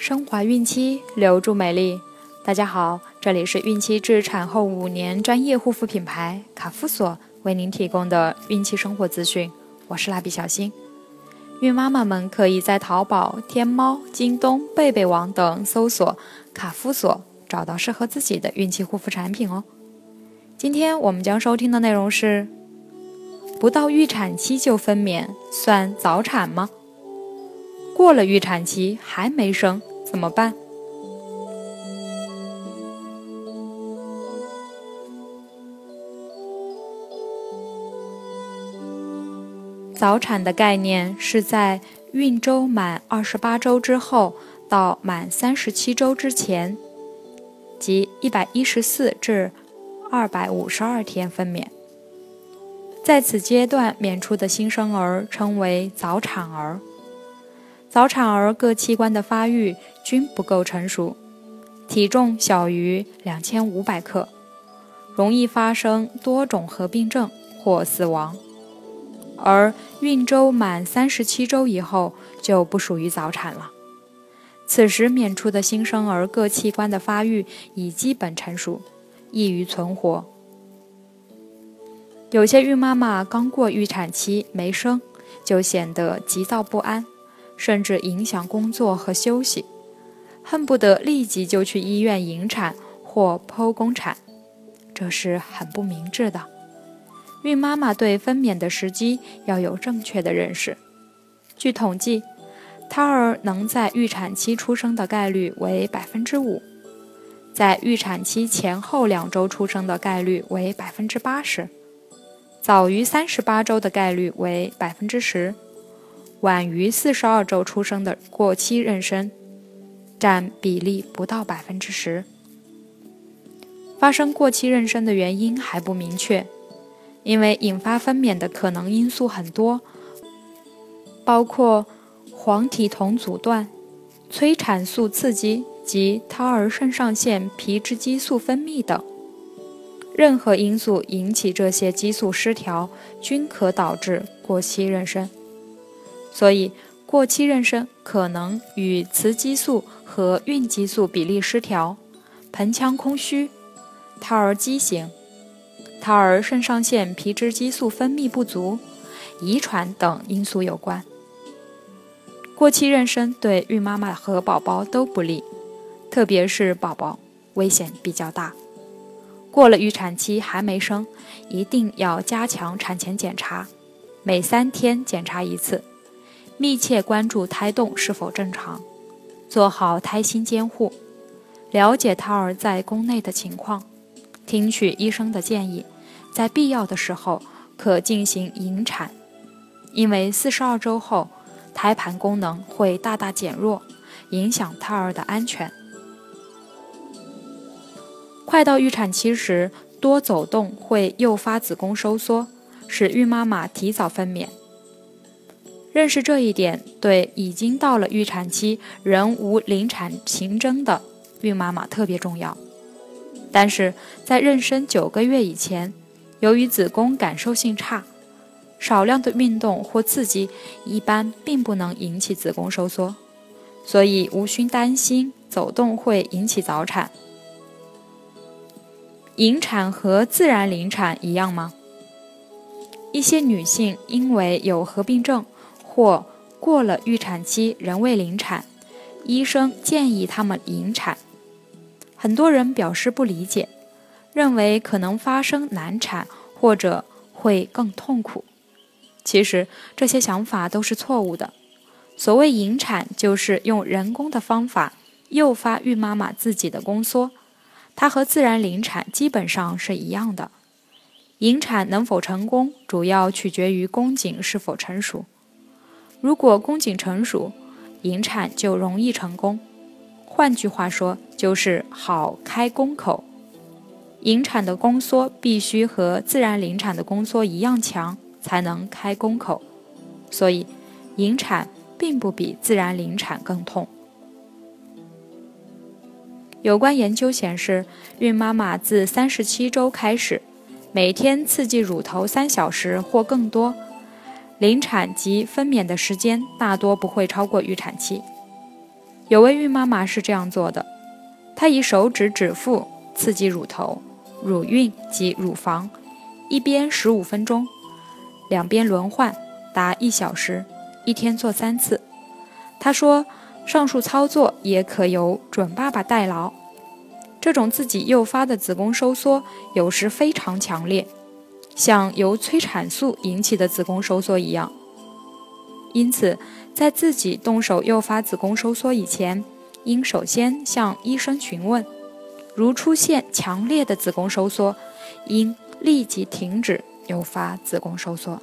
升华孕期，留住美丽。大家好，这里是孕期至产后五年专业护肤品牌卡夫索为您提供的孕期生活资讯。我是蜡笔小新。孕妈妈们可以在淘宝、天猫、京东、贝贝网等搜索卡夫索，找到适合自己的孕期护肤产品哦。今天我们将收听的内容是：不到预产期就分娩，算早产吗？过了预产期还没生怎么办？早产的概念是在孕周满二十八周之后到满三十七周之前，即一百一十四至二百五十二天分娩。在此阶段娩出的新生儿称为早产儿。早产儿各器官的发育均不够成熟，体重小于两千五百克，容易发生多种合并症或死亡。而孕周满三十七周以后就不属于早产了，此时娩出的新生儿各器官的发育已基本成熟，易于存活。有些孕妈妈刚过预产期没生，就显得急躁不安。甚至影响工作和休息，恨不得立即就去医院引产或剖宫产，这是很不明智的。孕妈妈对分娩的时机要有正确的认识。据统计，胎儿能在预产期出生的概率为百分之五，在预产期前后两周出生的概率为百分之八十，早于三十八周的概率为百分之十。晚于四十二周出生的过期妊娠，占比例不到百分之十。发生过期妊娠的原因还不明确，因为引发分娩的可能因素很多，包括黄体酮阻断、催产素刺激及胎儿肾上腺皮质激素分泌等。任何因素引起这些激素失调，均可导致过期妊娠。所以，过期妊娠可能与雌激素和孕激素比例失调、盆腔空虚、胎儿畸形、胎儿肾上腺皮质激素分泌不足、遗传等因素有关。过期妊娠对孕妈妈和宝宝都不利，特别是宝宝危险比较大。过了预产期还没生，一定要加强产前检查，每三天检查一次。密切关注胎动是否正常，做好胎心监护，了解胎儿在宫内的情况，听取医生的建议，在必要的时候可进行引产。因为四十二周后，胎盘功能会大大减弱，影响胎儿的安全。快到预产期时，多走动会诱发子宫收缩，使孕妈妈提早分娩。认识这一点，对已经到了预产期仍无临产情征的孕妈妈特别重要。但是在妊娠九个月以前，由于子宫感受性差，少量的运动或刺激一般并不能引起子宫收缩，所以无需担心走动会引起早产。引产和自然临产一样吗？一些女性因为有合并症。或过了预产期仍未临产，医生建议他们引产。很多人表示不理解，认为可能发生难产或者会更痛苦。其实这些想法都是错误的。所谓引产，就是用人工的方法诱发孕妈妈自己的宫缩，它和自然临产基本上是一样的。引产能否成功，主要取决于宫颈是否成熟。如果宫颈成熟，引产就容易成功。换句话说，就是好开宫口。引产的宫缩必须和自然临产的宫缩一样强，才能开宫口。所以，引产并不比自然临产更痛。有关研究显示，孕妈妈自三十七周开始，每天刺激乳头三小时或更多。临产及分娩的时间大多不会超过预产期。有位孕妈妈是这样做的：她以手指指腹刺激乳头、乳晕及乳房，一边十五分钟，两边轮换达一小时，一天做三次。她说，上述操作也可由准爸爸代劳。这种自己诱发的子宫收缩有时非常强烈，像由催产素引起的子宫收缩一样。因此，在自己动手诱发子宫收缩以前，应首先向医生询问。如出现强烈的子宫收缩，应立即停止诱发子宫收缩。